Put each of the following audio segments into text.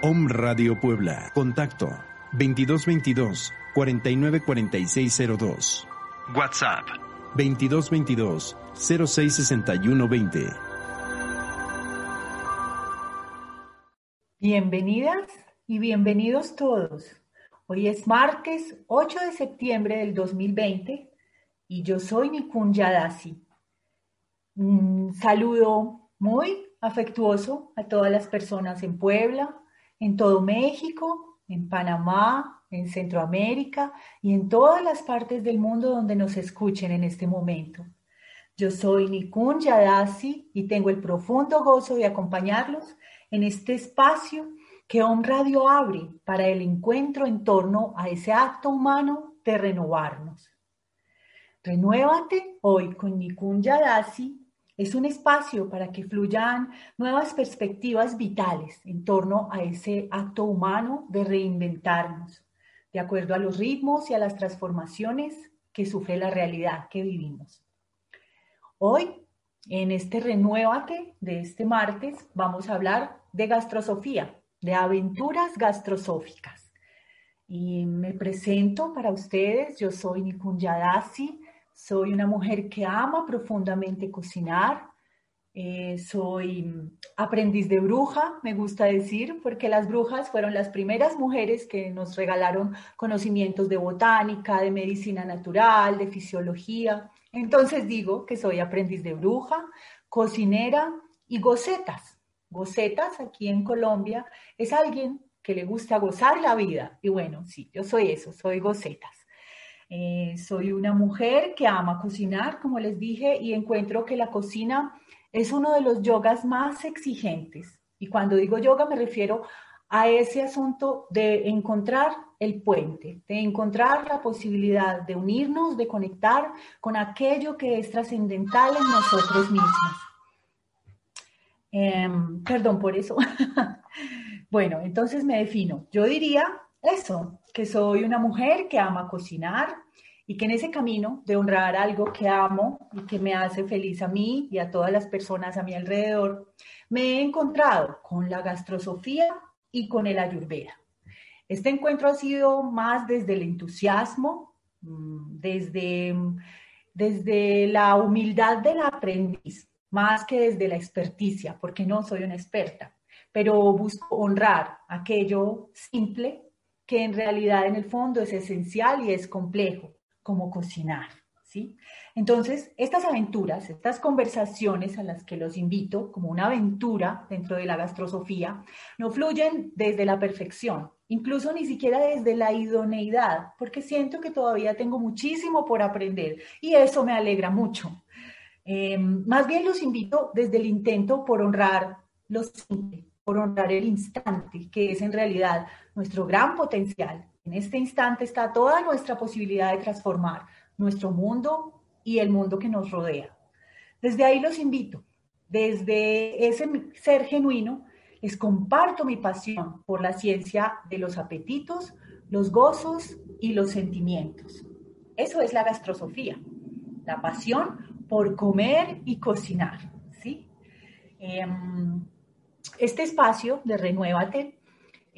Om Radio Puebla. Contacto 2222 494602. WhatsApp 2222 066120. Bienvenidas y bienvenidos todos. Hoy es martes 8 de septiembre del 2020 y yo soy Nikun Yadasi. Un saludo muy afectuoso a todas las personas en Puebla, en todo México, en Panamá, en Centroamérica y en todas las partes del mundo donde nos escuchen en este momento. Yo soy Nikun Yadasi y tengo el profundo gozo de acompañarlos en este espacio que Om Radio abre para el encuentro en torno a ese acto humano de renovarnos. Renuévate hoy con Nikun Yadasi es un espacio para que fluyan nuevas perspectivas vitales en torno a ese acto humano de reinventarnos, de acuerdo a los ritmos y a las transformaciones que sufre la realidad que vivimos. Hoy, en este Renuévate de este martes, vamos a hablar de gastrosofía, de aventuras gastrosóficas. Y me presento para ustedes, yo soy Nikun Yadasi, soy una mujer que ama profundamente cocinar. Eh, soy aprendiz de bruja, me gusta decir, porque las brujas fueron las primeras mujeres que nos regalaron conocimientos de botánica, de medicina natural, de fisiología. Entonces digo que soy aprendiz de bruja, cocinera y gocetas. Gocetas aquí en Colombia es alguien que le gusta gozar la vida. Y bueno, sí, yo soy eso, soy gocetas. Eh, soy una mujer que ama cocinar, como les dije, y encuentro que la cocina es uno de los yogas más exigentes. Y cuando digo yoga me refiero a ese asunto de encontrar el puente, de encontrar la posibilidad de unirnos, de conectar con aquello que es trascendental en nosotros mismos. Em, perdón por eso. bueno, entonces me defino. Yo diría eso, que soy una mujer que ama cocinar y que en ese camino de honrar algo que amo y que me hace feliz a mí y a todas las personas a mi alrededor, me he encontrado con la gastrosofía y con el ayurveda. Este encuentro ha sido más desde el entusiasmo, mm, desde, desde la humildad del aprendiz, más que desde la experticia, porque no soy una experta, pero busco honrar aquello simple que en realidad en el fondo es esencial y es complejo, como cocinar. ¿sí? Entonces, estas aventuras, estas conversaciones a las que los invito como una aventura dentro de la gastrosofía, no fluyen desde la perfección, incluso ni siquiera desde la idoneidad, porque siento que todavía tengo muchísimo por aprender y eso me alegra mucho. Em, más bien los invito desde el intento por honrar lo simple, por honrar el instante, que es en realidad nuestro gran potencial. En este instante está toda nuestra posibilidad de transformar nuestro mundo y el mundo que nos rodea. Desde ahí los invito, desde ese ser genuino, les comparto mi pasión por la ciencia de los apetitos, los gozos y los sentimientos. Eso es la gastrosofía, la pasión por comer y cocinar. ¿sí? Em, este espacio de Renuévate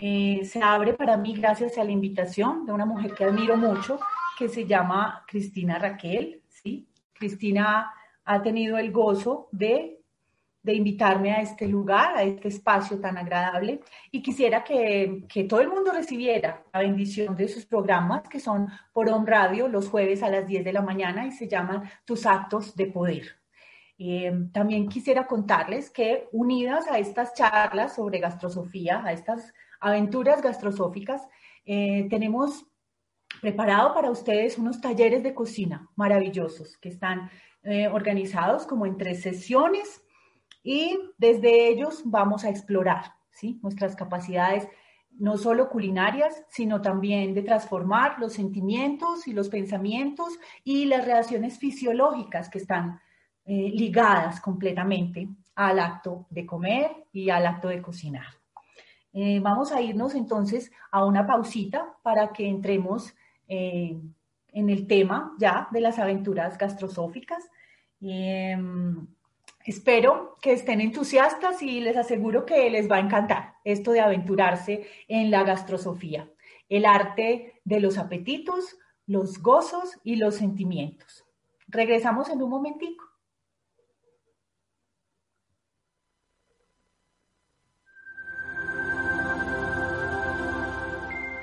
eh, se abre para mí gracias a la invitación de una mujer que admiro mucho, que se llama Cristina Raquel. ¿sí? Cristina ha tenido el gozo de, de, invitarme a este lugar, a este espacio tan agradable, y quisiera que, que todo el mundo recibiera la bendición de sus programas, que son por On Radio los jueves a las 10 de la mañana y se llaman Tus Actos de Poder. Eh, también quisiera contarles que unidas a estas charlas sobre gastrosofía, a estas aventuras gastrosóficas, eh, tenemos preparado para ustedes unos talleres de cocina maravillosos que están eh, organizados como en tres sesiones y desde ellos vamos a explorar ¿sí? nuestras capacidades no solo culinarias, sino también de transformar los sentimientos y los pensamientos y las reacciones fisiológicas que están eh, ligadas completamente al acto de comer y al acto de cocinar. Eh, vamos a irnos entonces a una pausita para que entremos eh, en el tema ya de las aventuras gastrosóficas. Em, espero que estén entusiastas y les aseguro que les va a encantar esto de aventurarse en la gastrosofía, el arte de los apetitos, los gozos y los sentimientos. Regresamos en un momentico.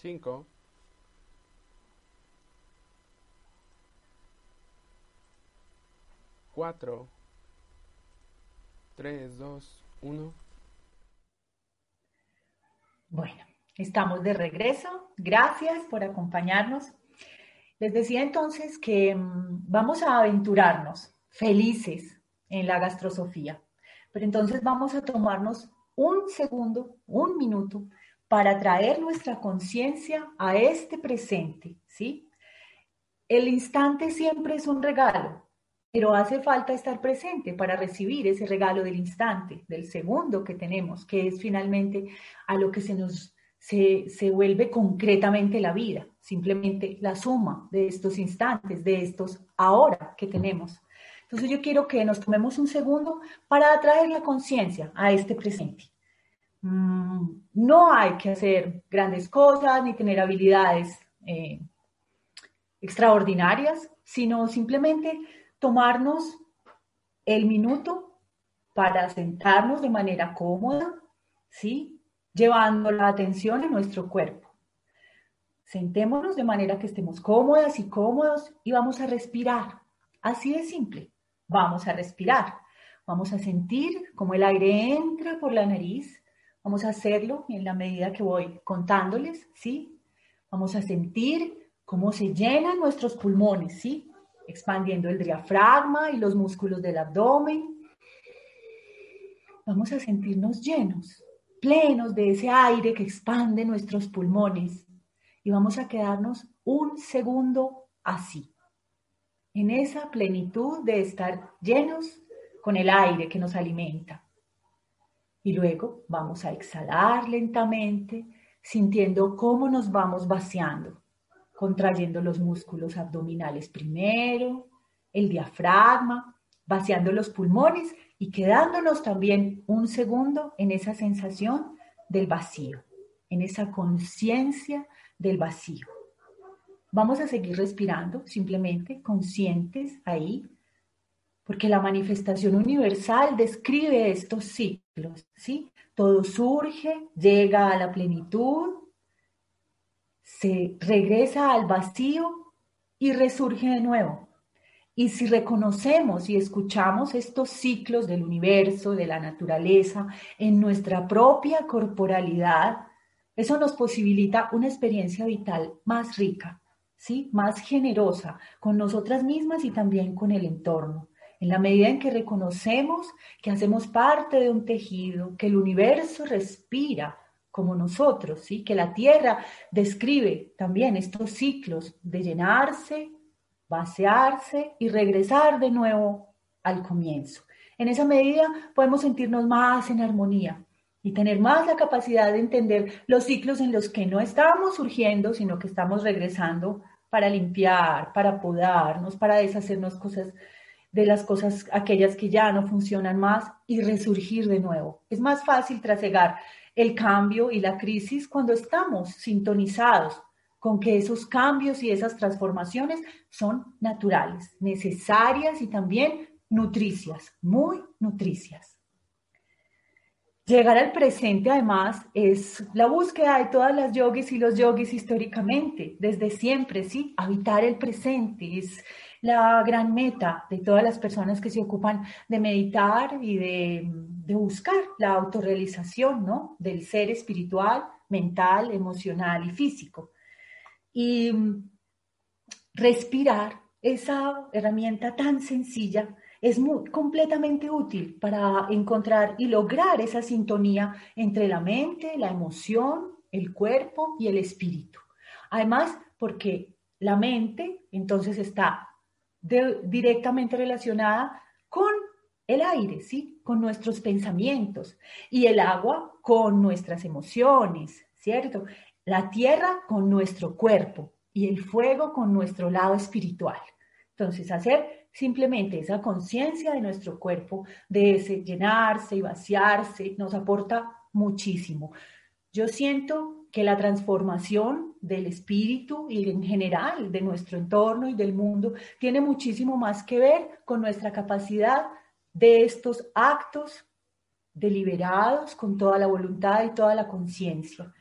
5, 4, 3, 2, 1. Bueno, estamos de regreso. Gracias por acompañarnos. Les decía entonces que mm, vamos a aventurarnos felices en la gastrosofía, pero entonces vamos a tomarnos un segundo, un minuto, para traer nuestra conciencia a este presente, ¿sí? El instante siempre es un regalo, pero hace falta estar presente para recibir ese regalo del instante, del segundo que tenemos, que es finalmente a lo que se nos se, se vuelve concretamente la vida, simplemente la suma de estos instantes, de estos ahora que tenemos. Entonces yo quiero que nos tomemos un segundo para atraer la conciencia a este presente. No hay que hacer grandes cosas ni tener habilidades eh, extraordinarias, sino simplemente tomarnos el minuto para sentarnos de manera cómoda, ¿sí? Llevando la atención a nuestro cuerpo. Sentémonos de manera que estemos cómodas y cómodos y vamos a respirar. Así de simple. Vamos a respirar. Vamos a sentir cómo el aire entra por la nariz. Vamos a hacerlo en la medida que voy contándoles, ¿sí? Vamos a sentir cómo se llenan nuestros pulmones, ¿sí? Expandiendo el diafragma y los músculos del abdomen. Vamos a sentirnos llenos, plenos de ese aire que expande nuestros pulmones. Y vamos a quedarnos un segundo así, en esa plenitud de estar llenos con el aire que nos alimenta. Y luego vamos a exhalar lentamente, sintiendo cómo nos vamos vaciando, contrayendo los músculos abdominales primero, el diafragma, vaciando los pulmones y quedándonos también un segundo en esa sensación del vacío, en esa conciencia del vacío. Vamos a seguir respirando, simplemente conscientes ahí, porque la manifestación universal describe estos ¿sí? Todo surge, llega a la plenitud, se regresa al vacío y resurge de nuevo. Y si reconocemos y escuchamos estos ciclos del universo, de la naturaleza, en nuestra propia corporalidad, eso nos posibilita una experiencia vital más rica, ¿sí? más generosa con nosotras mismas y también con el entorno. En la medida en que reconocemos que hacemos parte de un tejido, que el universo respira como nosotros, ¿sí? que la Tierra describe también estos ciclos de llenarse, vaciarse y regresar de nuevo al comienzo. En esa medida podemos sentirnos más en armonía y tener más la capacidad de entender los ciclos en los que no estamos surgiendo, sino que estamos regresando para limpiar, para podarnos, para deshacernos cosas de las cosas aquellas que ya no funcionan más y resurgir de nuevo. Es más fácil trasegar el cambio y la crisis cuando estamos sintonizados con que esos cambios y esas transformaciones son naturales, necesarias y también nutricias, muy nutricias. Llegar al presente, además, es la búsqueda de todas las yogis y los yogis históricamente, desde siempre, ¿sí? Habitar el presente es la gran meta de todas las personas que se ocupan de meditar y de, de buscar la autorrealización, ¿no? Del ser espiritual, mental, emocional y físico. Y mm, respirar, esa herramienta tan sencilla, es completamente útil para encontrar y lograr esa sintonía entre la mente, la emoción, el cuerpo y el espíritu. Además, porque la mente entonces está directamente relacionada con el aire, ¿sí? Con nuestros pensamientos y el agua con nuestras emociones, ¿cierto? la tierra con nuestro cuerpo y el fuego con nuestro lado espiritual. Entonces, hacer simplemente esa conciencia de nuestro cuerpo, de llenarse y vaciarse, nos aporta muchísimo. Yo siento que la transformación del espíritu y en general de nuestro entorno y del mundo tiene muchísimo más que ver con nuestra capacidad de estos actos deliberados con toda la voluntad y toda la conciencia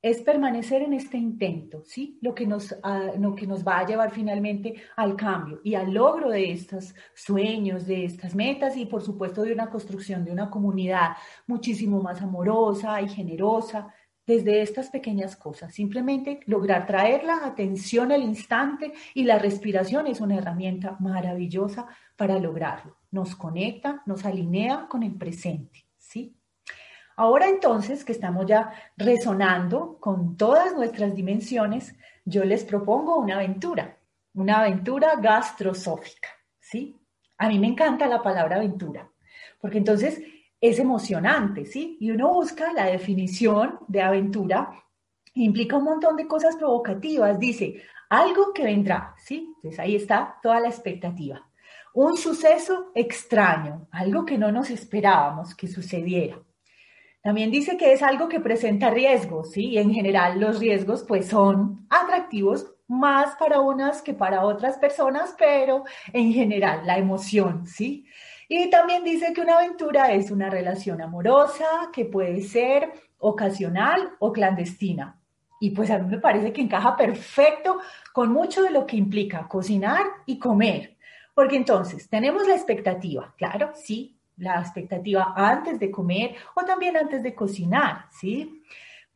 es permanecer en este intento, ¿sí? Lo que, nos, ah, lo que nos va a llevar finalmente al cambio y al logro de estos sueños, de estas metas y por supuesto de una construcción de una comunidad muchísimo más amorosa y generosa desde estas pequeñas cosas. Simplemente lograr traer la atención al instante y la respiración es una herramienta maravillosa para lograrlo. Nos conecta, nos alinea con el presente, ¿sí? Ahora entonces que estamos ya resonando con todas nuestras dimensiones, yo les propongo una aventura, una aventura gastrosófica, ¿sí? A mí me encanta la palabra aventura, porque entonces es emocionante, ¿sí? Y uno busca la definición de aventura, implica un montón de cosas provocativas, dice, algo que vendrá, ¿sí? Entonces ahí está toda la expectativa. Un suceso extraño, algo que no nos esperábamos que sucediera. También dice que es algo que presenta riesgos, ¿sí? Y en general los riesgos pues son atractivos más para unas que para otras personas, pero en general la emoción, ¿sí? Y también dice que una aventura es una relación amorosa que puede ser ocasional o clandestina. Y pues a mí me parece que encaja perfecto con mucho de lo que implica cocinar y comer. Porque entonces tenemos la expectativa, claro, sí, la expectativa antes de comer o también antes de cocinar, ¿sí?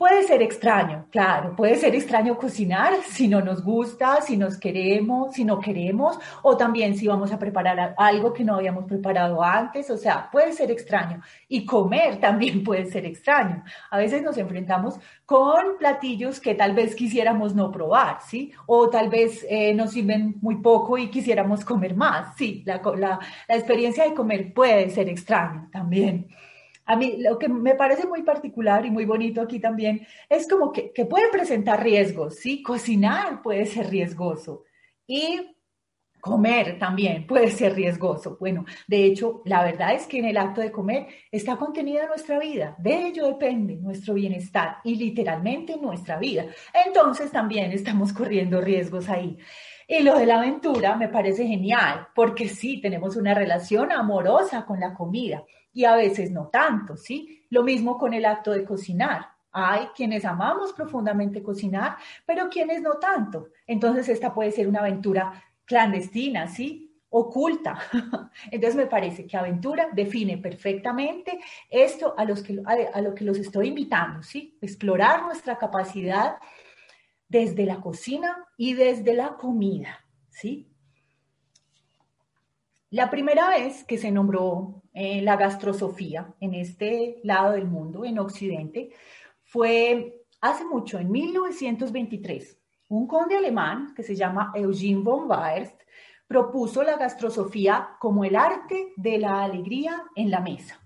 Puede ser extraño, claro, puede ser extraño cocinar si no nos gusta, si nos queremos, si no queremos, o también si vamos a preparar algo que no habíamos preparado antes, o sea, puede ser extraño. Y comer también puede ser extraño. A veces nos enfrentamos con platillos que tal vez quisiéramos no probar, ¿sí? O tal vez eh, nos sirven muy poco y quisiéramos comer más, sí, la, la, la experiencia de comer puede ser extraño también. A mí lo que me parece muy particular y muy bonito aquí también es como que, que puede presentar riesgos, ¿sí? Cocinar puede ser riesgoso y comer también puede ser riesgoso. Bueno, de hecho, la verdad es que en el acto de comer está contenida nuestra vida. De ello depende nuestro bienestar y literalmente nuestra vida. Entonces también estamos corriendo riesgos ahí. Y lo de la aventura me parece genial, porque sí, tenemos una relación amorosa con la comida y a veces no tanto, ¿sí? Lo mismo con el acto de cocinar. Hay quienes amamos profundamente cocinar, pero quienes no tanto. Entonces esta puede ser una aventura clandestina, ¿sí? oculta. Entonces me parece que aventura define perfectamente esto a, los que, a, lo que los estoy invitando, ¿sí? Explorar nuestra capacidad desde la cocina y desde la comida, ¿sí? La primera vez que se nombró eh, la gastrosofía en este lado del mundo, en Occidente, fue hace mucho, en 1923. Un conde alemán que se llama Eugene von Weierst propuso la gastrosofía como el arte de la alegría en la mesa.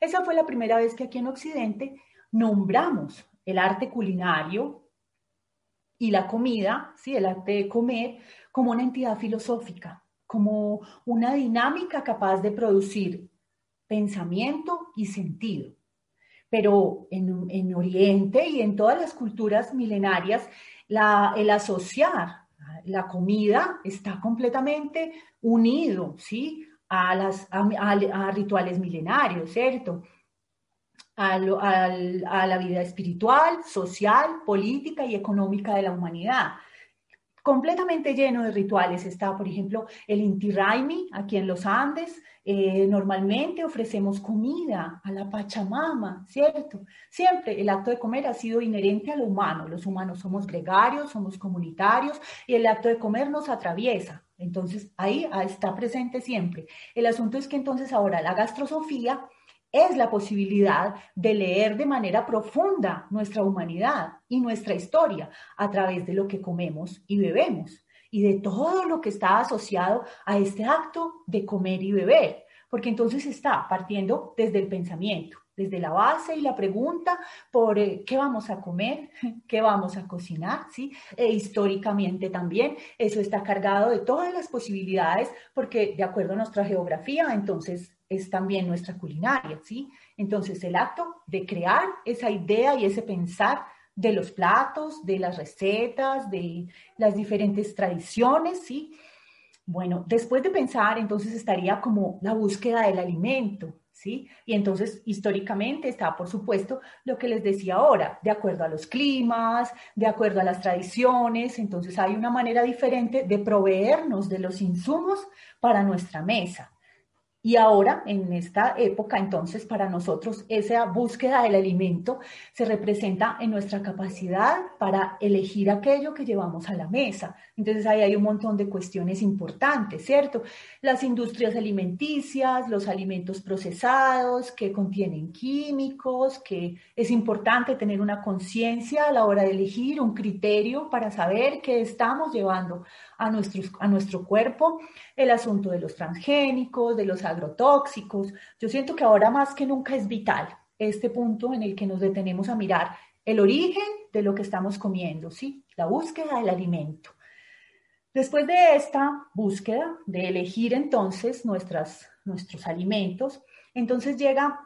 Esa fue la primera vez que aquí en Occidente nombramos el arte culinario y la comida, ¿sí? el arte de comer, como una entidad filosófica, como una dinámica capaz de producir pensamiento y sentido. Pero en, Oriente y en todas las culturas milenarias, el asociar la comida está completamente unido, ¿sí? A, las, a, rituales milenarios, ¿cierto? A, a, la vida espiritual, social, política y económica de la humanidad completamente lleno de rituales. Está, por ejemplo, el Inti Raimi aquí en los Andes. Eh, normalmente ofrecemos comida a la Pachamama, ¿cierto? Siempre el acto de comer ha sido inherente a lo humano. Los humanos somos gregarios, somos comunitarios y el acto de comer nos atraviesa. Entonces, ahí está presente siempre. El asunto es que entonces ahora la gastrosofía es la posibilidad de leer de manera profunda nuestra humanidad y nuestra historia a través de lo que comemos y bebemos y de todo lo que está asociado a este acto de comer y beber, porque entonces está partiendo desde el pensamiento, desde la base y la pregunta por eh, qué vamos a comer, qué vamos a cocinar, ¿sí? E históricamente también eso está cargado de todas las posibilidades, porque de acuerdo a nuestra geografía, entonces es también nuestra culinaria, ¿sí? Entonces, el acto de crear esa idea y ese pensar de los platos, de las recetas, de las diferentes tradiciones, ¿sí? Bueno, después de pensar, entonces estaría como la búsqueda del alimento, ¿sí? Y entonces, históricamente está, por supuesto, lo que les decía ahora, de acuerdo a los climas, de acuerdo a las tradiciones, entonces hay una manera diferente de proveernos de los insumos para nuestra mesa. Y ahora, en esta época, entonces, para nosotros, esa búsqueda del alimento se representa en nuestra capacidad para elegir aquello que llevamos a la mesa. Entonces, ahí hay un montón de cuestiones importantes, ¿cierto? Las industrias alimenticias, los alimentos procesados que contienen químicos, que es importante tener una conciencia a la hora de elegir un criterio para saber qué estamos llevando a, nuestros, a nuestro cuerpo, el asunto de los transgénicos, de los agrotóxicos. Yo siento que ahora más que nunca es vital este punto en el que nos detenemos a mirar el origen de lo que estamos comiendo, ¿sí? La búsqueda del alimento. Después de esta búsqueda de elegir entonces nuestras, nuestros alimentos, entonces llega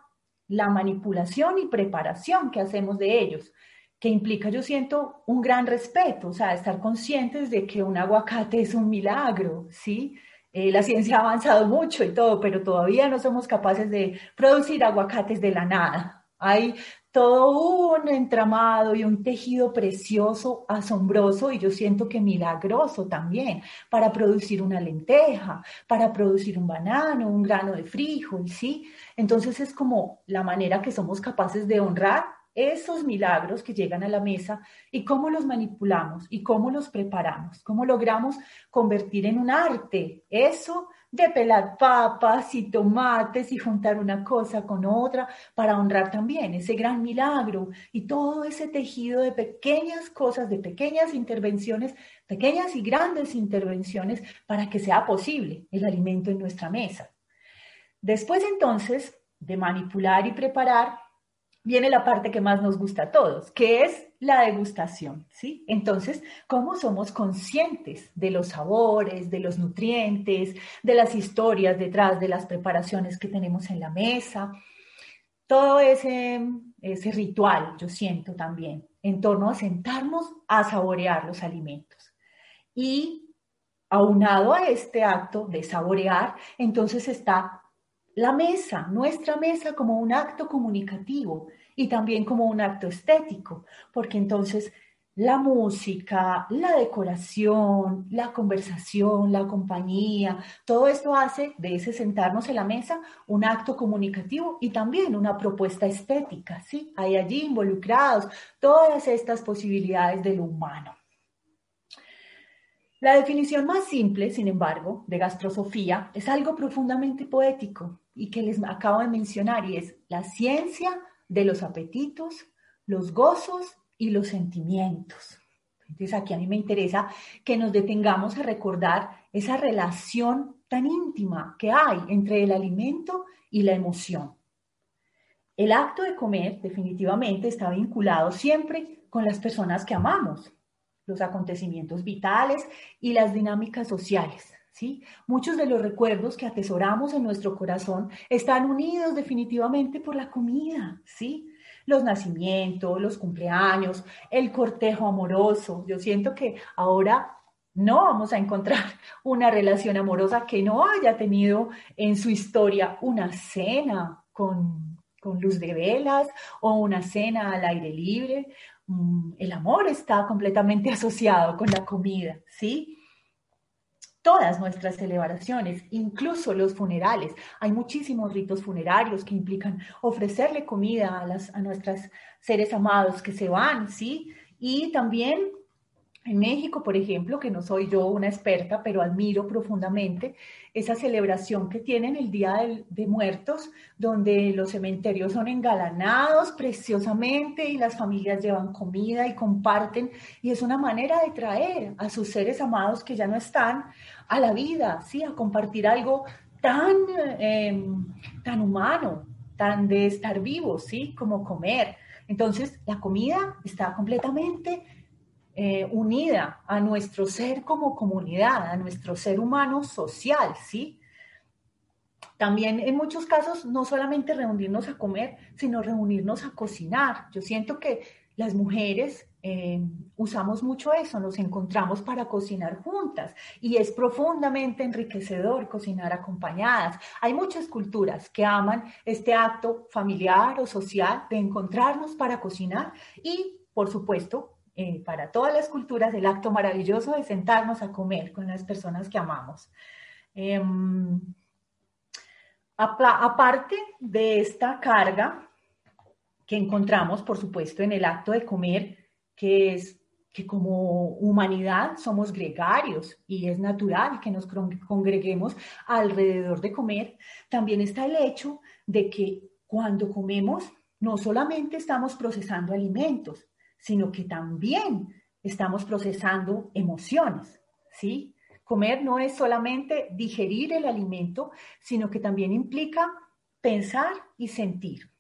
la manipulación y preparación que hacemos de ellos que implica, yo siento, un gran respeto, o sea, estar conscientes de que un aguacate es un milagro, ¿sí? Eh, la ciencia ha avanzado mucho y todo, pero todavía no somos capaces de producir aguacates de la nada. Hay todo un entramado y un tejido precioso, asombroso y yo siento que milagroso también para producir una lenteja, para producir un banano, un grano de frijol, ¿sí? Entonces es como la manera que somos capaces de honrar esos milagros que llegan a la mesa y cómo los manipulamos y cómo los preparamos, cómo logramos convertir en un arte eso de pelar papas y tomates y juntar una cosa con otra para honrar también ese gran milagro y todo ese tejido de pequeñas cosas, de pequeñas intervenciones, pequeñas y grandes intervenciones para que sea posible el alimento en nuestra mesa. Después entonces de manipular y preparar, viene la parte que más nos gusta a todos, que es la degustación, ¿sí? Entonces, ¿cómo somos conscientes de los sabores, de los nutrientes, de las historias detrás de las preparaciones que tenemos en la mesa? Todo ese, ese ritual, yo siento también, en torno a sentarnos a saborear los alimentos. Y aunado a este acto de saborear, entonces está la mesa, nuestra mesa como un acto comunicativo y también como un acto estético, porque entonces la música, la decoración, la conversación, la compañía, todo esto hace de ese sentarnos en la mesa un acto comunicativo y también una propuesta estética, ¿sí? Hay allí involucrados todas estas posibilidades de lo humano. La definición más simple, sin embargo, de gastrosofía es algo profundamente poético y que les acabo de mencionar y es la ciencia de los apetitos, los gozos y los sentimientos. Entonces aquí a mí me interesa que nos detengamos a recordar esa relación tan íntima que hay entre el alimento y la emoción. El acto de comer definitivamente está vinculado siempre con las personas que amamos, los acontecimientos vitales y las dinámicas sociales. ¿Sí? Muchos de los recuerdos que atesoramos en nuestro corazón están unidos definitivamente por la comida, ¿sí? los nacimientos, los cumpleaños, el cortejo amoroso. Yo siento que ahora no vamos a encontrar una relación amorosa que no haya tenido en su historia una cena con, con luz de velas o una cena al aire libre. Mm, el amor está completamente asociado con la comida, ¿sí? Todas nuestras celebraciones, incluso los funerales. Hay muchísimos ritos funerarios que implican ofrecerle comida a, las, a nuestros seres amados que se van, ¿sí? Y también en México, por ejemplo, que no soy yo una experta, pero admiro profundamente esa celebración que tienen el Día de, Muertos, donde los cementerios son engalanados preciosamente y las familias llevan comida y comparten, y es una manera de traer a sus seres amados que ya no están a la vida, ¿sí? a compartir algo tan, em, tan humano, tan de estar vivos, ¿sí? como comer. Entonces, la comida está completamente eh, unida a nuestro ser como comunidad, a nuestro ser humano social, ¿sí? También en muchos casos no solamente reunirnos a comer, sino reunirnos a cocinar. Yo siento que las mujeres eh, usamos mucho eso, nos encontramos para cocinar juntas y es profundamente enriquecedor cocinar acompañadas. Hay muchas culturas que aman este acto familiar o social de encontrarnos para cocinar y, por supuesto, eh, para todas las culturas el acto maravilloso de sentarnos a comer con las personas que amamos. Em, aparte de esta carga que encontramos, por supuesto, en el acto de comer, que es que como humanidad somos gregarios y es natural que nos congreguemos alrededor de comer, también está el hecho de que cuando comemos no solamente estamos procesando alimentos, sino que también estamos procesando emociones, ¿sí? Comer no es solamente digerir el alimento, sino que también implica pensar y sentir.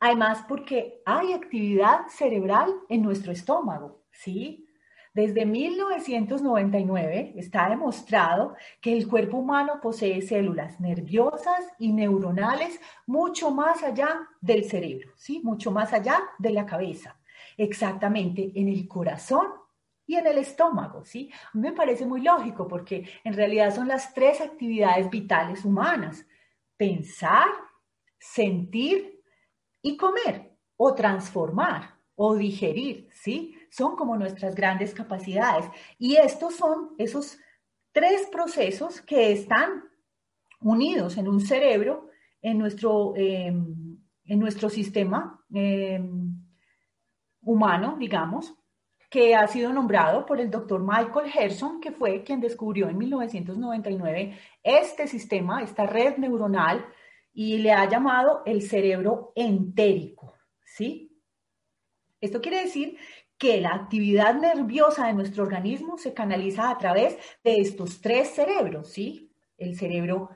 Además, porque hay actividad cerebral en nuestro estómago, ¿sí? Desde 1999 está demostrado que el cuerpo humano posee células nerviosas y neuronales mucho más allá del cerebro, ¿sí? Mucho más allá de la cabeza exactamente en el corazón y en el estómago, ¿sí? A mí me parece muy lógico porque en realidad son las tres actividades vitales humanas, pensar, sentir y comer o transformar o digerir, ¿sí? Son como nuestras grandes capacidades y estos son esos tres procesos que están unidos en un cerebro, en nuestro, em, en nuestro sistema em, humano, digamos, que ha sido nombrado por el doctor Michael Gerson, que fue quien descubrió en 1999 este sistema, esta red neuronal, y le ha llamado el cerebro entérico, ¿sí? Esto quiere decir que la actividad nerviosa de nuestro organismo se canaliza a través de estos tres cerebros, ¿sí? El cerebro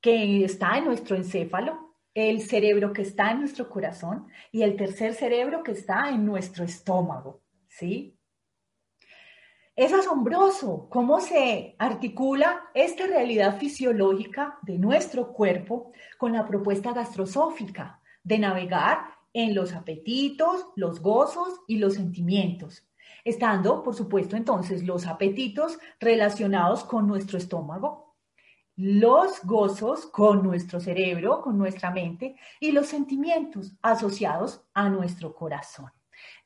que está en nuestro encéfalo, el cerebro que está en nuestro corazón y el tercer cerebro que está en nuestro estómago, ¿sí? Es asombroso cómo se articula esta realidad fisiológica de nuestro cuerpo con la propuesta gastrosófica de navegar en los apetitos, los gozos y los sentimientos, estando, por supuesto, entonces los apetitos relacionados con nuestro estómago, los gozos con nuestro cerebro, con nuestra mente y los sentimientos asociados a nuestro corazón.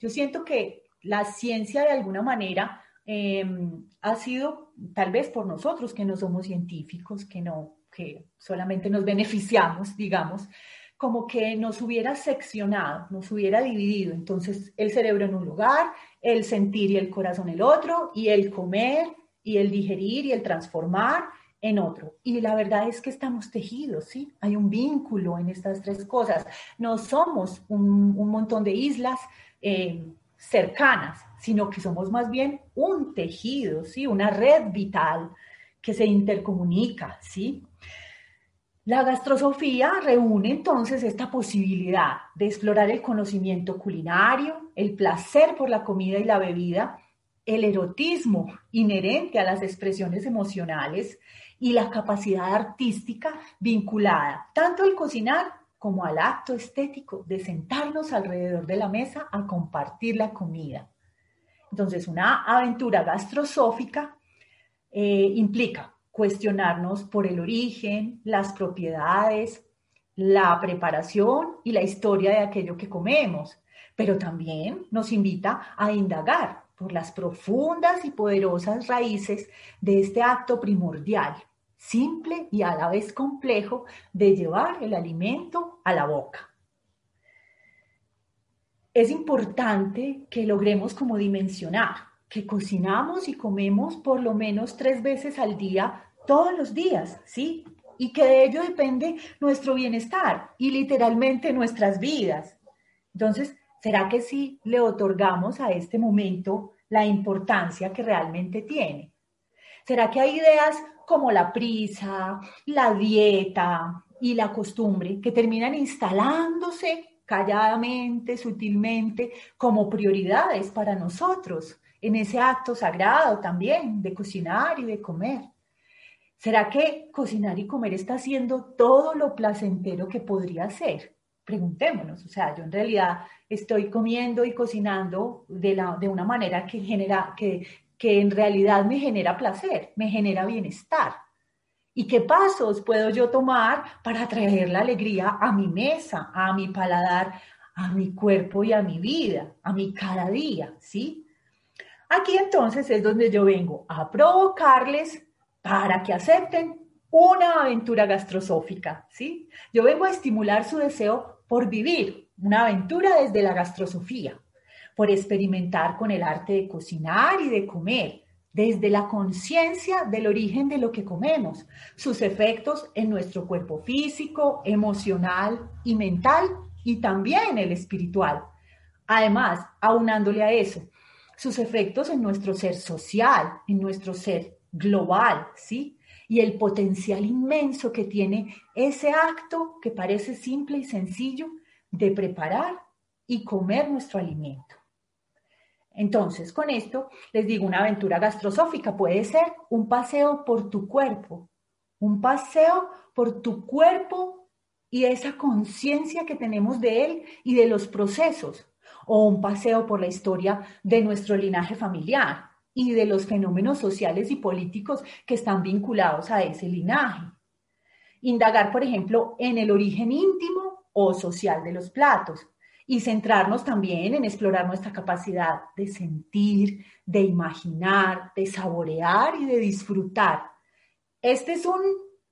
Yo siento que la ciencia de alguna manera em, ha sido, tal vez por nosotros que no somos científicos, que no, que solamente nos beneficiamos, digamos, como que nos hubiera seccionado, nos hubiera dividido. Entonces, el cerebro en un lugar, el sentir y el corazón el otro, y el comer y el digerir y el transformar en otro. Y la verdad es que estamos tejidos, ¿sí? Hay un vínculo en estas tres cosas. No somos un, montón de islas eh, cercanas, sino que somos más bien un tejido, ¿sí? Una red vital que se intercomunica, ¿sí? La gastrosofía reúne entonces esta posibilidad de explorar el conocimiento culinario, el placer por la comida y la bebida, el erotismo inherente a las expresiones emocionales y la capacidad artística vinculada tanto al cocinar como al acto estético de sentarnos alrededor de la mesa a compartir la comida. Entonces, una aventura gastrosófica eh, implica cuestionarnos por el origen, las propiedades, la preparación y la historia de aquello que comemos, pero también nos invita a indagar por las profundas y poderosas raíces de este acto primordial, simple y a la vez complejo de llevar el alimento a la boca. Es importante que logremos como dimensionar que cocinamos y comemos por lo menos tres veces al día, todos los días, ¿sí? Y que de ello depende nuestro bienestar y literalmente nuestras vidas. Entonces, ¿será que sí le otorgamos a este momento la importancia que realmente tiene? ¿Será que hay ideas como la prisa, la dieta y la costumbre que terminan instalándose calladamente, sutilmente, como prioridades para nosotros? en ese acto sagrado también de cocinar y de comer. ¿Será que cocinar y comer está haciendo todo lo placentero que podría ser? Preguntémonos, o sea, yo en realidad estoy comiendo y cocinando de, la, de una manera que, genera, que, que en realidad me genera placer, me genera bienestar. ¿Y qué pasos puedo yo tomar para traer la alegría a mi mesa, a mi paladar, a mi cuerpo y a mi vida, a mi cada día? ¿Sí? Aquí entonces es donde yo vengo a provocarles para que acepten una aventura gastrosófica, ¿sí? Yo vengo a estimular su deseo por vivir una aventura desde la gastrosofía, por experimentar con el arte de cocinar y de comer, desde la conciencia del origen de lo que comemos, sus efectos en nuestro cuerpo físico, emocional y mental y también el espiritual. Además, aunándole a eso, sus efectos en nuestro ser social, en nuestro ser global, ¿sí? Y el potencial inmenso que tiene ese acto que parece simple y sencillo de preparar y comer nuestro alimento. Entonces, con esto les digo, una aventura gastrosófica puede ser un paseo por tu cuerpo, un paseo por tu cuerpo y esa conciencia que tenemos de él y de los procesos o un paseo por la historia de nuestro linaje familiar y de los fenómenos sociales y políticos que están vinculados a ese linaje. Indagar, por ejemplo, en el origen íntimo o social de los platos y centrarnos también en explorar nuestra capacidad de sentir, de imaginar, de saborear y de disfrutar. Este es un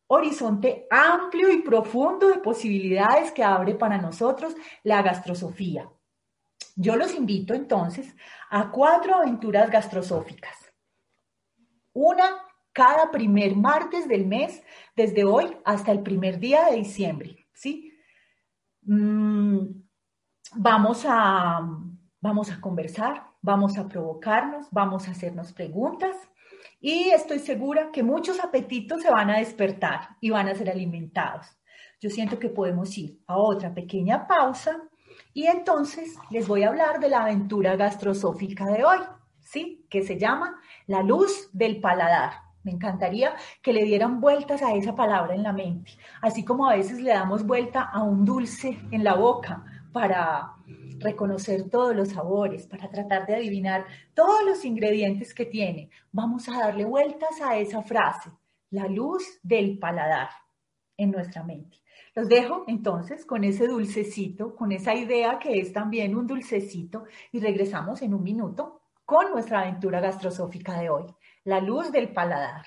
horizonte amplio y profundo de posibilidades que abre para nosotros la gastrosofía. Yo los invito entonces a cuatro aventuras gastrosóficas. Una cada primer martes del mes, desde hoy hasta el primer día de diciembre. ¿sí? Mm, vamos, a, vamos a conversar, vamos a provocarnos, vamos a hacernos preguntas y estoy segura que muchos apetitos se van a despertar y van a ser alimentados. Yo siento que podemos ir a otra pequeña pausa y entonces les voy a hablar de la aventura gastrosófica de hoy, ¿sí? Que se llama La luz del paladar. Me encantaría que le dieran vueltas a esa palabra en la mente, así como a veces le damos vuelta a un dulce en la boca para reconocer todos los sabores, para tratar de adivinar todos los ingredientes que tiene. Vamos a darle vueltas a esa frase, la luz del paladar en nuestra mente. Los dejo entonces con ese dulcecito, con esa idea que es también un dulcecito y regresamos en un minuto con nuestra aventura gastrosófica de hoy, la luz del paladar.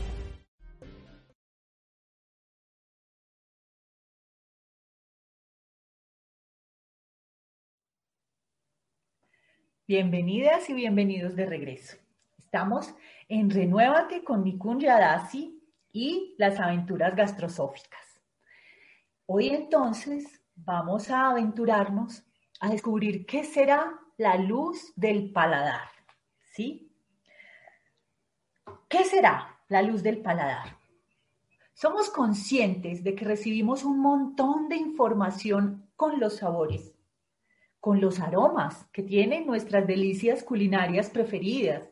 Bienvenidas y bienvenidos de regreso. Estamos en Renuévate con Nikun Yadasi y las aventuras gastrosóficas. Hoy entonces vamos a aventurarnos a descubrir qué será la luz del paladar. ¿Sí? ¿Qué será la luz del paladar? Somos conscientes de que recibimos un montón de información con los sabores con los aromas que tienen nuestras delicias culinarias preferidas.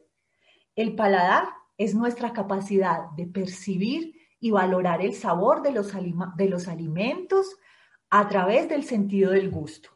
El paladar es nuestra capacidad de percibir y valorar el sabor de los, de los alimentos a través del sentido del gusto.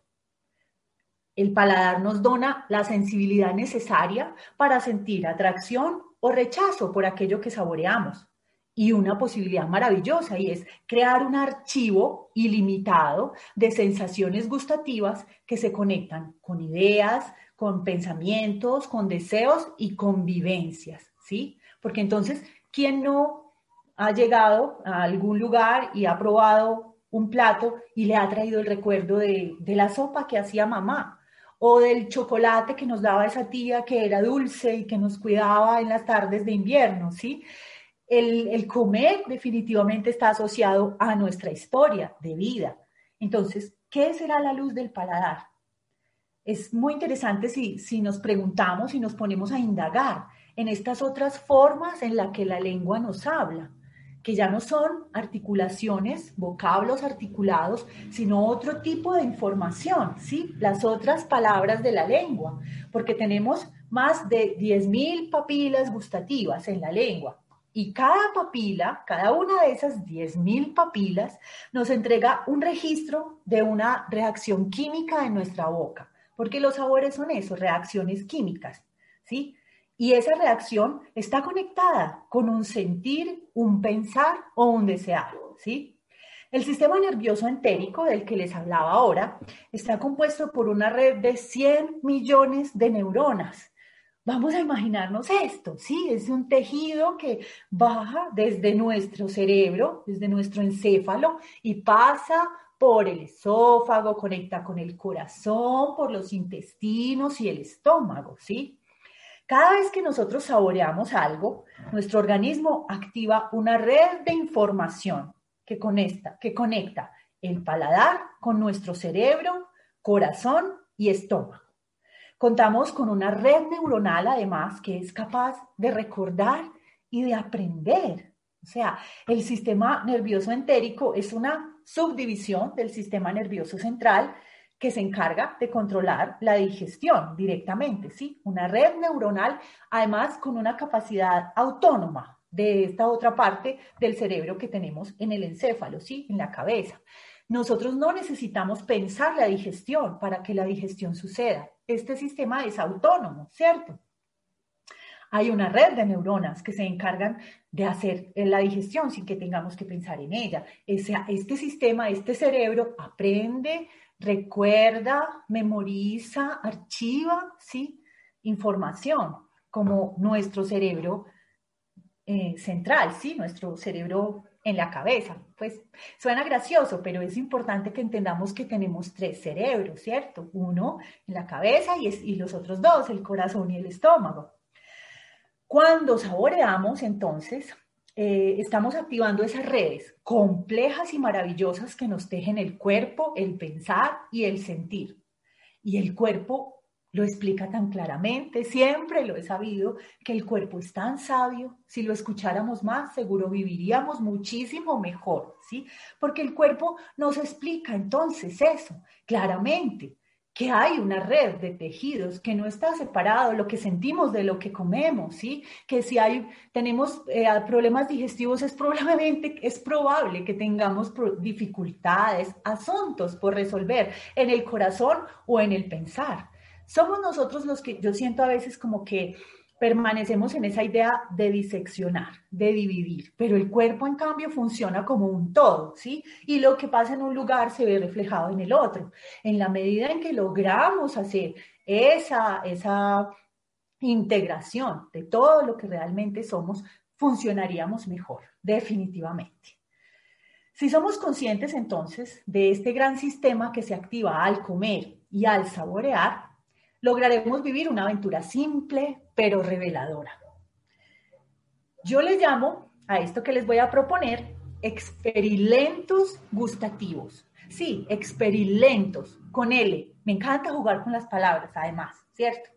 El paladar nos dona la sensibilidad necesaria para sentir atracción o rechazo por aquello que saboreamos y una posibilidad maravillosa y es crear un archivo ilimitado de sensaciones gustativas que se conectan con ideas, con pensamientos, con deseos y con vivencias, ¿sí? Porque entonces, ¿quién no ha llegado a algún lugar y ha probado un plato y le ha traído el recuerdo de, de la sopa que hacía mamá? o del chocolate que nos daba esa tía que era dulce y que nos cuidaba en las tardes de invierno, ¿sí? El, comer definitivamente está asociado a nuestra historia de vida. Entonces, ¿qué será la luz del paladar? Es muy interesante si, si nos preguntamos y nos ponemos a indagar en estas otras formas en las que la lengua nos habla, que ya no son articulaciones, vocablos articulados, sino otro tipo de información, ¿sí? Las otras palabras de la lengua, porque tenemos más de 10.000 papilas gustativas en la lengua. Y cada papila, cada una de esas 10.000 papilas, nos entrega un registro de una reacción química en nuestra boca, porque los sabores son eso, reacciones químicas, ¿sí? Y esa reacción está conectada con un sentir, un pensar o un desear, ¿sí? El sistema nervioso entérico del que les hablaba ahora está compuesto por una red de 100 millones de neuronas Vamos a imaginarnos esto, ¿sí? Es un tejido que baja desde nuestro cerebro, desde nuestro encéfalo y pasa por el esófago, conecta con el corazón, por los intestinos y el estómago, ¿sí? Cada vez que nosotros saboreamos algo, nuestro organismo activa una red de información que conecta, que conecta el paladar con nuestro cerebro, corazón y estómago. Contamos con una red neuronal además que es capaz de recordar y de aprender. O sea, el sistema nervioso entérico es una subdivisión del sistema nervioso central que se encarga de controlar la digestión directamente, ¿sí? Una red neuronal, además con una capacidad autónoma de esta otra parte del cerebro que tenemos en el encéfalo, ¿sí? En la cabeza. Nosotros no necesitamos pensar la digestión para que la digestión suceda este sistema es autónomo, ¿cierto? Hay una red de neuronas que se encargan de hacer la digestión sin que tengamos que pensar en ella. este sistema, este cerebro aprende, recuerda, memoriza, archiva, ¿sí? Información. como nuestro cerebro eh, central, ¿sí? Nuestro cerebro en la cabeza. Pues suena gracioso, pero es importante que entendamos que tenemos tres cerebros, ¿cierto? Uno en la cabeza y, los otros dos, el corazón y el estómago. Cuando saboreamos, entonces, eh, estamos activando esas redes complejas y maravillosas que nos tejen el cuerpo, el pensar y el sentir. Y el cuerpo lo explica tan claramente, siempre lo he sabido, que el cuerpo es tan sabio, si lo escucháramos más, seguro viviríamos muchísimo mejor, ¿sí? Porque el cuerpo nos explica entonces eso, claramente que hay una red de tejidos, que no está separado lo que sentimos de lo que comemos, ¿sí? Que si hay, tenemos eh, problemas digestivos, es probablemente, es probable que tengamos dificultades, asuntos por resolver en el corazón o en el pensar. Somos nosotros los que yo siento a veces como que permanecemos en esa idea de diseccionar, de dividir, pero el cuerpo en cambio funciona como un todo, ¿sí? Y lo que pasa en un lugar se ve reflejado en el otro. En la medida en que logramos hacer esa, esa integración de todo lo que realmente somos, funcionaríamos mejor, definitivamente. Si somos conscientes entonces de este gran sistema que se activa al comer y al saborear, lograremos vivir una aventura simple pero reveladora. Yo le llamo a esto que les voy a proponer experilentos gustativos. Sí, experilentos, con L. Me encanta jugar con las palabras, además, ¿cierto?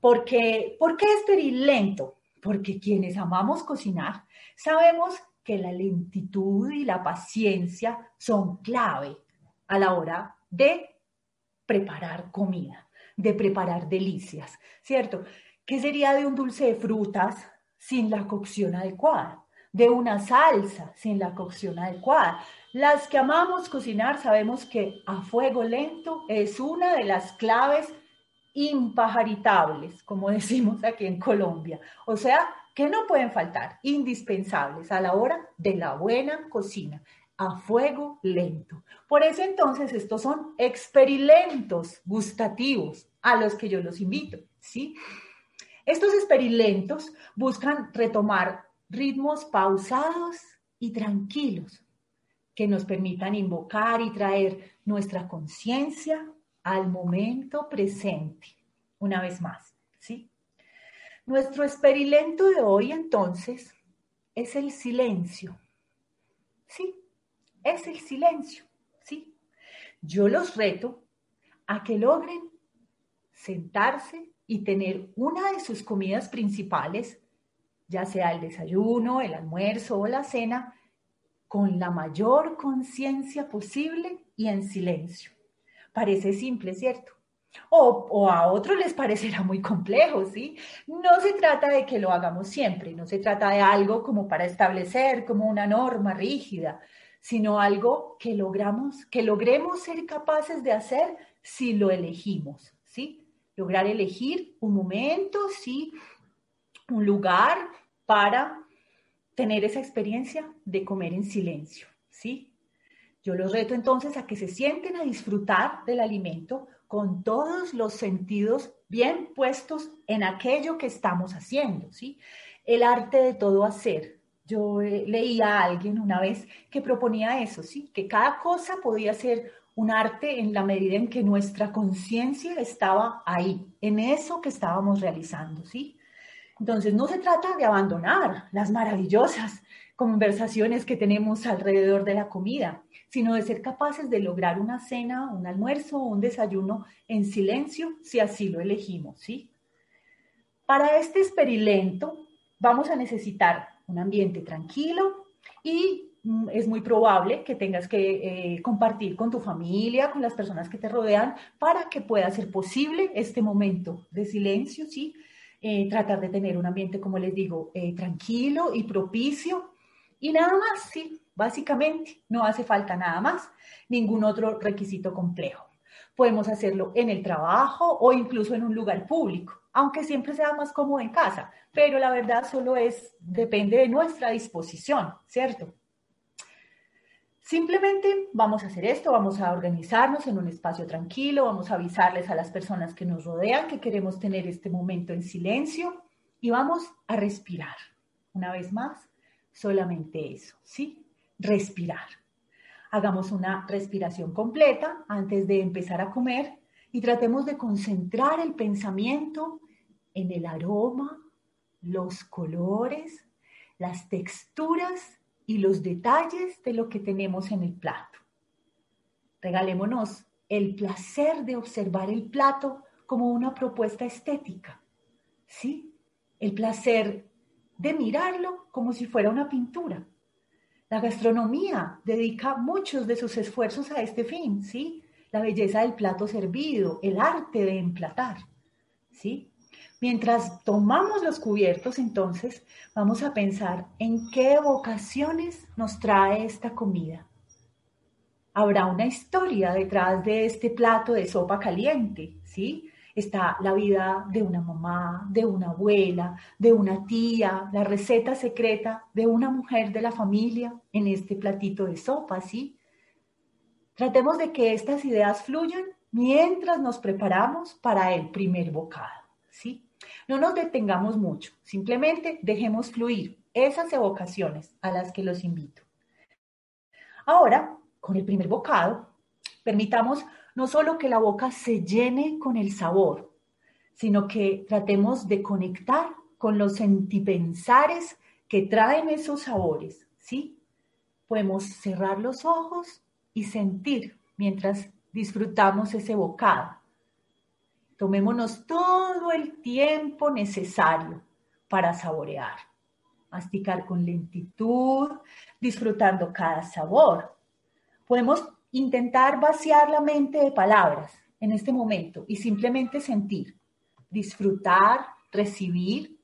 Porque, ¿Por qué experilento? Porque quienes amamos cocinar sabemos que la lentitud y la paciencia son clave a la hora de preparar comida de preparar delicias, ¿cierto? ¿Qué sería de un dulce de frutas sin la cocción adecuada? De una salsa sin la cocción adecuada. Las que amamos cocinar sabemos que a fuego lento es una de las claves impajaritables, como decimos aquí en Colombia. O sea, que no pueden faltar, indispensables a la hora de la buena cocina a fuego lento. Por eso entonces estos son experimentos gustativos a los que yo los invito, ¿sí? Estos experimentos buscan retomar ritmos pausados y tranquilos que nos permitan invocar y traer nuestra conciencia al momento presente. Una vez más, ¿sí? Nuestro experimento de hoy entonces es el silencio. Sí, es el silencio, ¿sí? Yo los reto a que logren sentarse y tener una de sus comidas principales, ya sea el desayuno, el almuerzo o la cena, con la mayor conciencia posible y en silencio. Parece simple, ¿cierto? O, a otros les parecerá muy complejo, ¿sí? No se trata de que lo hagamos siempre, no se trata de algo como para establecer como una norma rígida, sino algo que logramos, que logremos ser capaces de hacer si lo elegimos, ¿sí? Lograr elegir un momento, sí, un lugar para tener esa experiencia de comer en silencio, ¿sí? Yo los reto entonces a que se sienten a disfrutar del alimento con todos los sentidos bien puestos en aquello que estamos haciendo, ¿sí? El arte de todo hacer. Yo eh, leí a alguien una vez que proponía eso, ¿sí? Que cada cosa podía ser un arte en la medida en que nuestra conciencia estaba ahí, en eso que estábamos realizando, ¿sí? Entonces, no se trata de abandonar las maravillosas conversaciones que tenemos alrededor de la comida, sino de ser capaces de lograr una cena, un almuerzo o un desayuno en silencio, si así lo elegimos, ¿sí? Para este experimento vamos a necesitar un ambiente tranquilo y es muy probable que tengas que eh, compartir con tu familia, con las personas que te rodean, para que pueda ser posible este momento de silencio, ¿sí? Eh, tratar de tener un ambiente, como les digo, eh, tranquilo y propicio. Y nada más, sí, básicamente, no hace falta nada más, ningún otro requisito complejo. Podemos hacerlo en el trabajo o incluso en un lugar público, aunque siempre sea más cómodo en casa, pero la verdad solo es, depende de nuestra disposición, ¿cierto? Simplemente vamos a hacer esto, vamos a organizarnos en un espacio tranquilo, vamos a avisarles a las personas que nos rodean que queremos tener este momento en silencio Y vamos a respirar. Una vez más, solamente eso, ¿sí? Respirar. Hagamos una respiración completa antes de empezar a comer y tratemos de concentrar el pensamiento en el aroma, los colores, las texturas y los detalles de lo que tenemos en el plato. Regalémonos el placer de observar el plato como una propuesta estética, ¿sí? El placer de mirarlo como si fuera una pintura. La gastronomía dedica muchos de sus esfuerzos a este fin, ¿sí? La belleza del plato servido, el arte de emplatar, ¿sí? Mientras tomamos los cubiertos, entonces, vamos a pensar en qué vocaciones nos trae esta comida. Habrá una historia detrás de este plato de sopa caliente, ¿sí? Está la vida de una mamá, de una abuela, de una tía, la receta secreta de una mujer de la familia en este platito de sopa, ¿sí? Tratemos de que estas ideas fluyan mientras nos preparamos para el primer bocado, ¿sí? No nos detengamos mucho, simplemente dejemos fluir esas evocaciones a las que los invito. Ahora, con el primer bocado, permitamos no solo que la boca se llene con el sabor, sino que tratemos de conectar con los sentipensares que traen esos sabores, ¿sí? Podemos cerrar los ojos y sentir mientras disfrutamos ese bocado. Tomémonos todo el tiempo necesario para saborear, masticar con lentitud, disfrutando cada sabor. Podemos intentar vaciar la mente de palabras en este momento y simplemente sentir, disfrutar, recibir.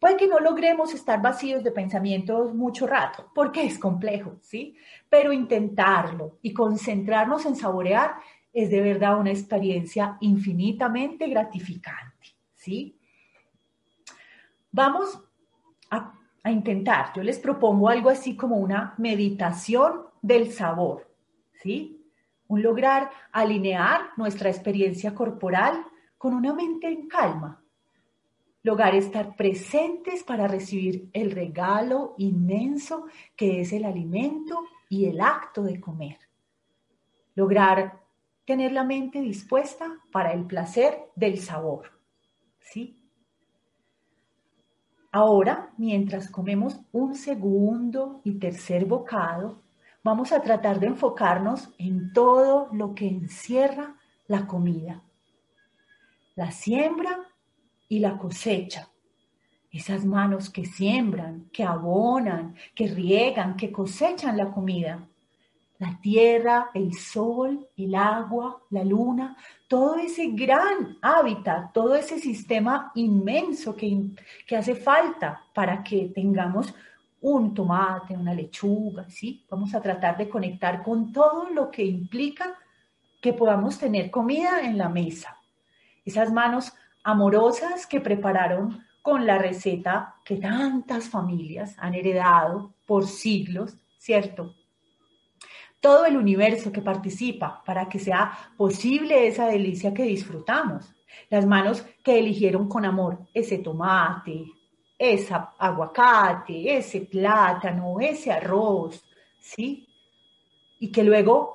Puede que no logremos estar vacíos de pensamientos mucho rato, porque es complejo, ¿sí? Pero intentarlo y concentrarnos en saborear es de verdad una experiencia infinitamente gratificante, ¿sí? Vamos a, intentar, yo les propongo algo así como una meditación del sabor, ¿sí? Un lograr alinear nuestra experiencia corporal con una mente en calma, lograr estar presentes para recibir el regalo inmenso que es el alimento y el acto de comer, lograr tener la mente dispuesta para el placer del sabor. ¿Sí? Ahora, mientras comemos un segundo y tercer bocado, vamos a tratar de enfocarnos en todo lo que encierra la comida. La siembra y la cosecha. Esas manos que siembran, que abonan, que riegan, que cosechan la comida la tierra, el sol, el agua, la luna, todo ese gran hábitat, todo ese sistema inmenso que, que hace falta para que tengamos un tomate, una lechuga, ¿sí? Vamos a tratar de conectar con todo lo que implica que podamos tener comida en la mesa. Esas manos amorosas que prepararon con la receta que tantas familias han heredado por siglos, ¿cierto? Todo el universo que participa para que sea posible esa delicia que disfrutamos. Las manos que eligieron con amor ese tomate, ese aguacate, ese plátano, ese arroz, ¿sí? Y que luego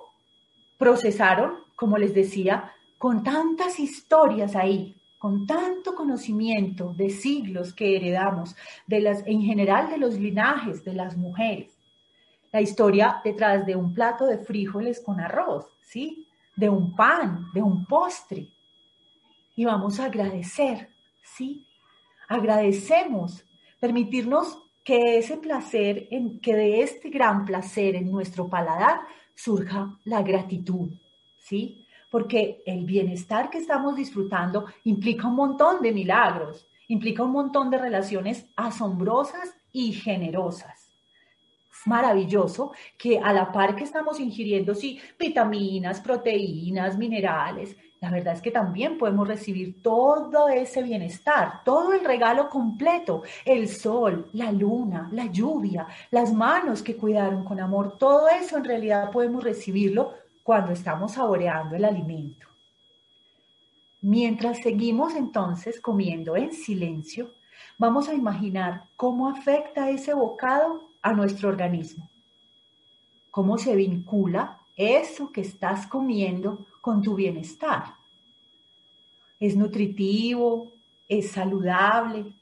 procesaron, como les decía, con tantas historias ahí, con tanto conocimiento de siglos que heredamos, de las, en general de los linajes de las mujeres la historia detrás de un plato de frijoles con arroz, ¿sí? De un pan, de un postre. Y vamos a agradecer, ¿sí? Agradecemos, permitirnos que ese placer, en, que de este gran placer en nuestro paladar surja la gratitud, ¿sí? Porque el bienestar que estamos disfrutando implica un montón de milagros, implica un montón de relaciones asombrosas y generosas maravilloso que a la par que estamos ingiriendo, sí, vitaminas, proteínas, minerales, la verdad es que también podemos recibir todo ese bienestar, todo el regalo completo, el sol, la luna, la lluvia, las manos que cuidaron con amor, todo eso en realidad podemos recibirlo cuando estamos saboreando el alimento. Mientras seguimos entonces comiendo en silencio, vamos a imaginar cómo afecta ese bocado a nuestro organismo, cómo se vincula eso que estás comiendo con tu bienestar. Es nutritivo, es saludable,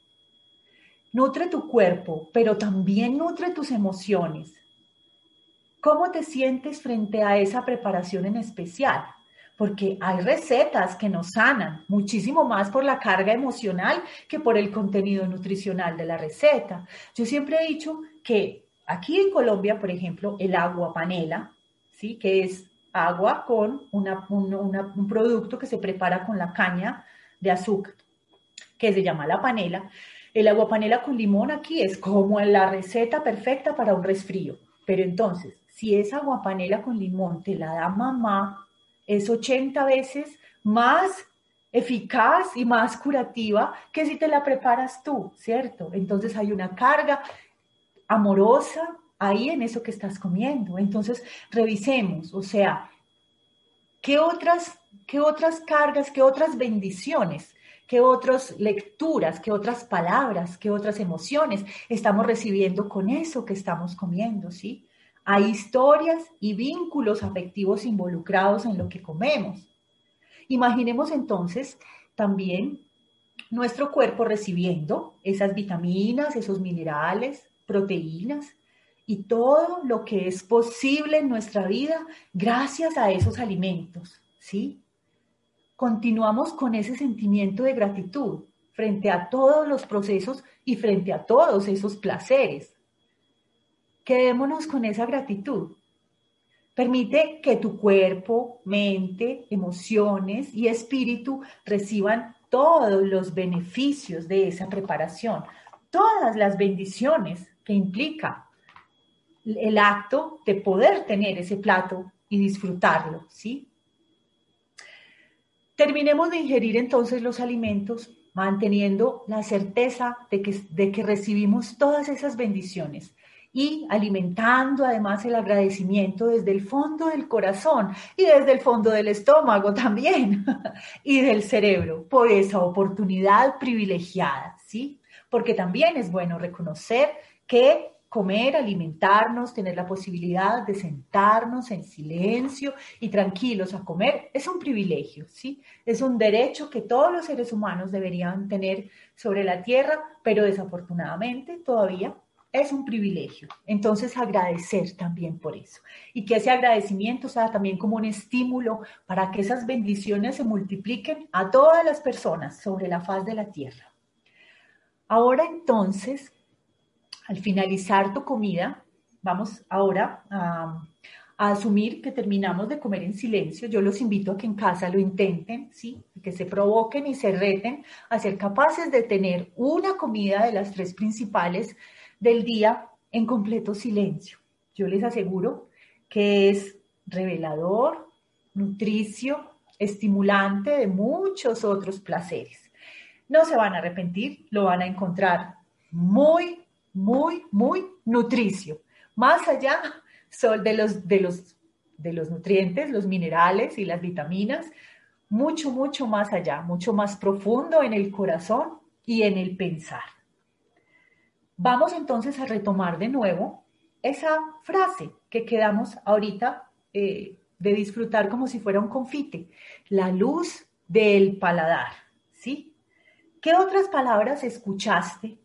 nutre tu cuerpo, pero también nutre tus emociones. ¿Cómo te sientes frente a esa preparación en especial? Porque hay recetas que nos sanan muchísimo más por la carga emocional que por el contenido nutricional de la receta. Yo siempre he dicho que aquí en Colombia, por ejemplo, el agua panela, ¿sí? que es agua con un producto que se prepara con la caña de azúcar, que se llama la panela. El agua panela con limón aquí es como la receta perfecta para un resfrío. Pero entonces, si esa agua panela con limón te la da mamá, es 80 veces más eficaz y más curativa que si te la preparas tú, ¿cierto? Entonces hay una carga amorosa ahí en eso que estás comiendo. Entonces, revisemos, o sea, ¿qué otras, qué otras cargas, qué otras bendiciones, qué otras lecturas, qué otras palabras, qué otras emociones estamos recibiendo con eso que estamos comiendo, ¿sí? Hay historias y vínculos afectivos involucrados en lo que comemos. Imaginemos entonces también nuestro cuerpo recibiendo esas vitaminas, esos minerales, proteínas, y todo lo que es posible en nuestra vida gracias a esos alimentos, ¿sí? Continuamos con ese sentimiento de gratitud frente a todos los procesos y frente a todos esos placeres. Quedémonos con esa gratitud. Permite que tu cuerpo, mente, emociones y espíritu reciban todos los beneficios de esa preparación, todas las bendiciones implica el acto de poder tener ese plato y disfrutarlo, ¿sí? Terminemos de ingerir entonces los alimentos manteniendo la certeza de que, de que recibimos todas esas bendiciones y alimentando además el agradecimiento desde el fondo del corazón y desde el fondo del estómago también y del cerebro por esa oportunidad privilegiada, ¿sí? Porque también es bueno reconocer que comer, alimentarnos, tener la posibilidad de sentarnos en silencio y tranquilos a comer, es un privilegio, ¿sí? Es un derecho que todos los seres humanos deberían tener sobre la tierra, pero desafortunadamente todavía es un privilegio. Entonces agradecer también por eso. Y que ese agradecimiento sea también como un estímulo para que esas bendiciones se multipliquen a todas las personas sobre la faz de la tierra. Ahora entonces al finalizar tu comida, vamos ahora a, asumir que terminamos de comer en silencio. Yo los invito a que en casa lo intenten, ¿sí? Que se provoquen y se reten a ser capaces de tener una comida de las tres principales del día en completo silencio. Yo les aseguro que es revelador, nutricio, estimulante de muchos otros placeres. No se van a arrepentir, lo van a encontrar muy, muy, muy nutricio. Más allá son de los, de los, de los nutrientes, los minerales y las vitaminas, mucho, mucho más allá, mucho más profundo en el corazón y en el pensar. Vamos entonces a retomar de nuevo esa frase que quedamos ahorita eh, de disfrutar como si fuera un confite, la luz del paladar, ¿sí? ¿Qué otras palabras escuchaste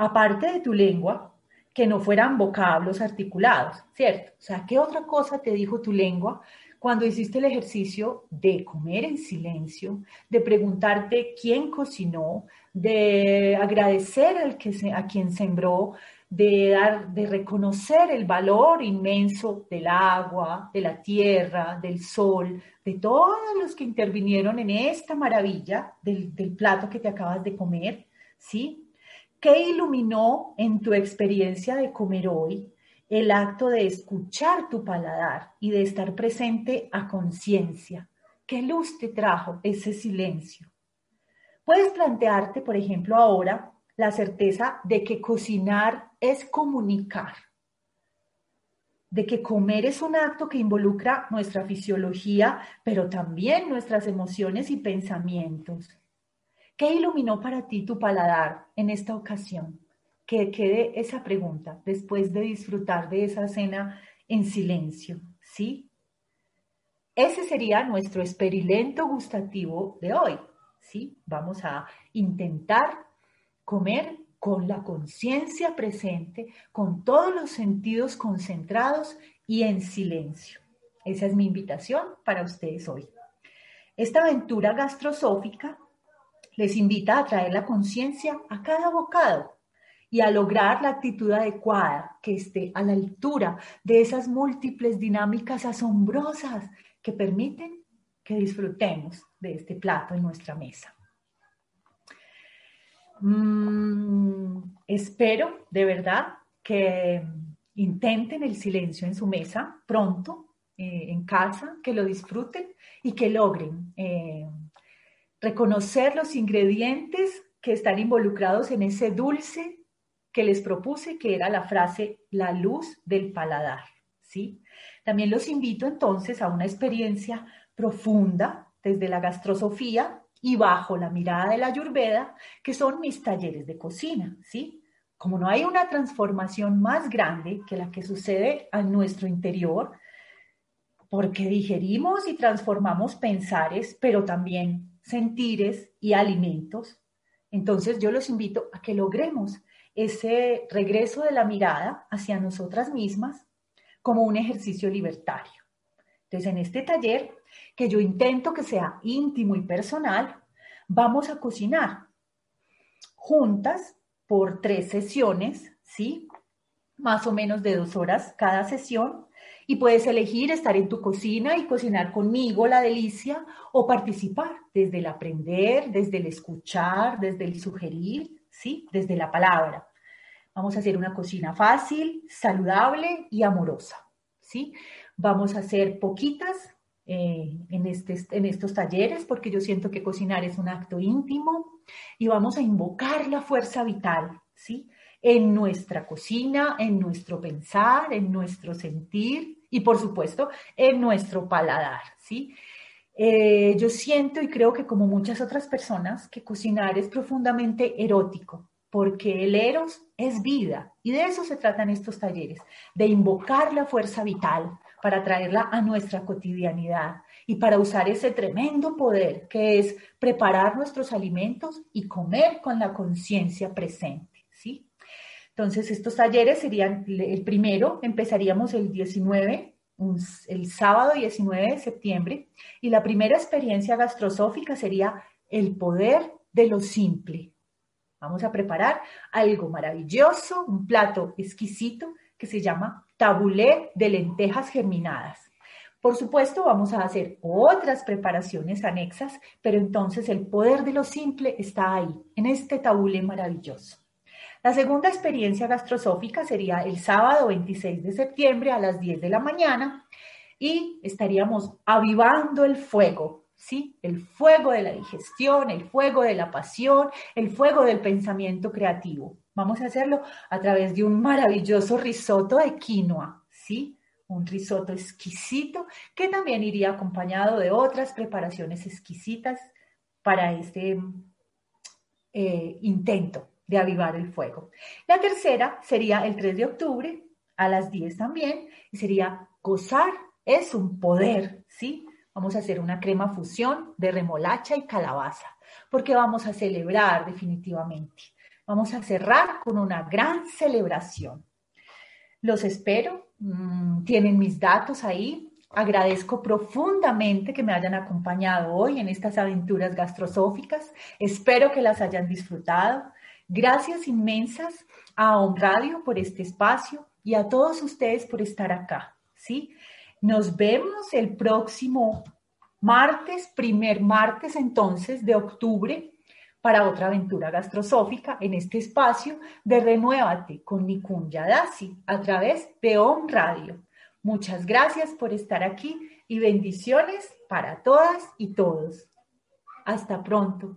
aparte de tu lengua, que no fueran vocablos articulados, ¿cierto? O sea, ¿qué otra cosa te dijo tu lengua cuando hiciste el ejercicio de comer en silencio, de preguntarte quién cocinó, de agradecer al que a quien sembró, de, dar, de reconocer el valor inmenso del agua, de la tierra, del sol, de todos los que intervinieron en esta maravilla del, del plato que te acabas de comer, ¿sí? ¿Qué iluminó en tu experiencia de comer hoy el acto de escuchar tu paladar y de estar presente a conciencia? ¿Qué luz te trajo ese silencio? Puedes plantearte, por ejemplo, ahora la certeza de que cocinar es comunicar, de que comer es un acto que involucra nuestra fisiología, pero también nuestras emociones y pensamientos ¿Qué iluminó para ti tu paladar en esta ocasión? Que quede esa pregunta después de disfrutar de esa cena en silencio, ¿sí? Ese sería nuestro experimento gustativo de hoy, ¿sí? Vamos a intentar comer con la conciencia presente, con todos los sentidos concentrados y en silencio. Esa es mi invitación para ustedes hoy. Esta aventura gastrosófica les invita a traer la conciencia a cada bocado y a lograr la actitud adecuada que esté a la altura de esas múltiples dinámicas asombrosas que permiten que disfrutemos de este plato en nuestra mesa. Mm, espero de verdad que intenten el silencio en su mesa pronto, eh, en casa, que lo disfruten y que logren eh, reconocer los ingredientes que están involucrados en ese dulce que les propuse, que era la frase la luz del paladar. ¿sí? También los invito entonces a una experiencia profunda desde la gastrosofía y bajo la mirada de la Ayurveda, que son mis talleres de cocina, ¿sí? Como no hay una transformación más grande que la que sucede en nuestro interior, porque digerimos y transformamos pensares, pero también sentires y alimentos. Entonces yo los invito a que logremos ese regreso de la mirada hacia nosotras mismas como un ejercicio libertario. Entonces, en este taller, que yo intento que sea íntimo y personal, vamos a cocinar juntas por tres sesiones, ¿sí? Más o menos de dos horas cada sesión. Y puedes elegir estar en tu cocina y cocinar conmigo la delicia o participar desde el aprender, desde el escuchar, desde el sugerir, ¿sí? Desde la palabra. Vamos a hacer una cocina fácil, saludable y amorosa, ¿sí? Vamos a hacer poquitas eh, en, este, en estos talleres porque yo siento que cocinar es un acto íntimo y vamos a invocar la fuerza vital, ¿sí? En nuestra cocina, en nuestro pensar, en nuestro sentir y por supuesto en nuestro paladar, ¿sí? Eh, yo siento y creo que como muchas otras personas que cocinar es profundamente erótico, porque el eros es vida y de eso se tratan estos talleres, de invocar la fuerza vital para traerla a nuestra cotidianidad y para usar ese tremendo poder que es preparar nuestros alimentos y comer con la conciencia presente. Entonces, estos talleres serían el primero, empezaríamos el 19, el sábado 19 de septiembre, y la primera experiencia gastrosófica sería el poder de lo simple, Vamos a preparar algo maravilloso, un plato exquisito que se llama tabulé de lentejas germinadas. Por supuesto, vamos a hacer otras preparaciones anexas, pero entonces el poder de lo simple está ahí, en este tabulé maravilloso. La segunda experiencia gastrosófica sería el sábado 26 de septiembre a las 10 de la mañana y estaríamos avivando el fuego ¿sí? El fuego de la digestión, el fuego de la pasión, el fuego del pensamiento creativo. Vamos a hacerlo a través de un maravilloso risotto de quinoa, ¿sí? Un risotto exquisito que también iría acompañado de otras preparaciones exquisitas para este eh, intento de avivar el fuego. La tercera sería el 3 de octubre a las 10 también y sería gozar es un poder, ¿sí? Vamos a hacer una crema fusión de remolacha y calabaza, porque vamos a celebrar definitivamente. Vamos a cerrar con una gran celebración. Los espero, mm, tienen mis datos ahí. Agradezco profundamente que me hayan acompañado hoy en estas aventuras gastrosóficas. Espero que las hayan disfrutado. Gracias inmensas a On Radio por este espacio y a todos ustedes por estar acá. ¿sí? Nos vemos el próximo martes, primer martes entonces de octubre, para otra aventura gastrosófica en este espacio de Renuévate con Nikun Yadasi a través de OM Radio. Muchas gracias por estar aquí y bendiciones para todas y todos. Hasta pronto.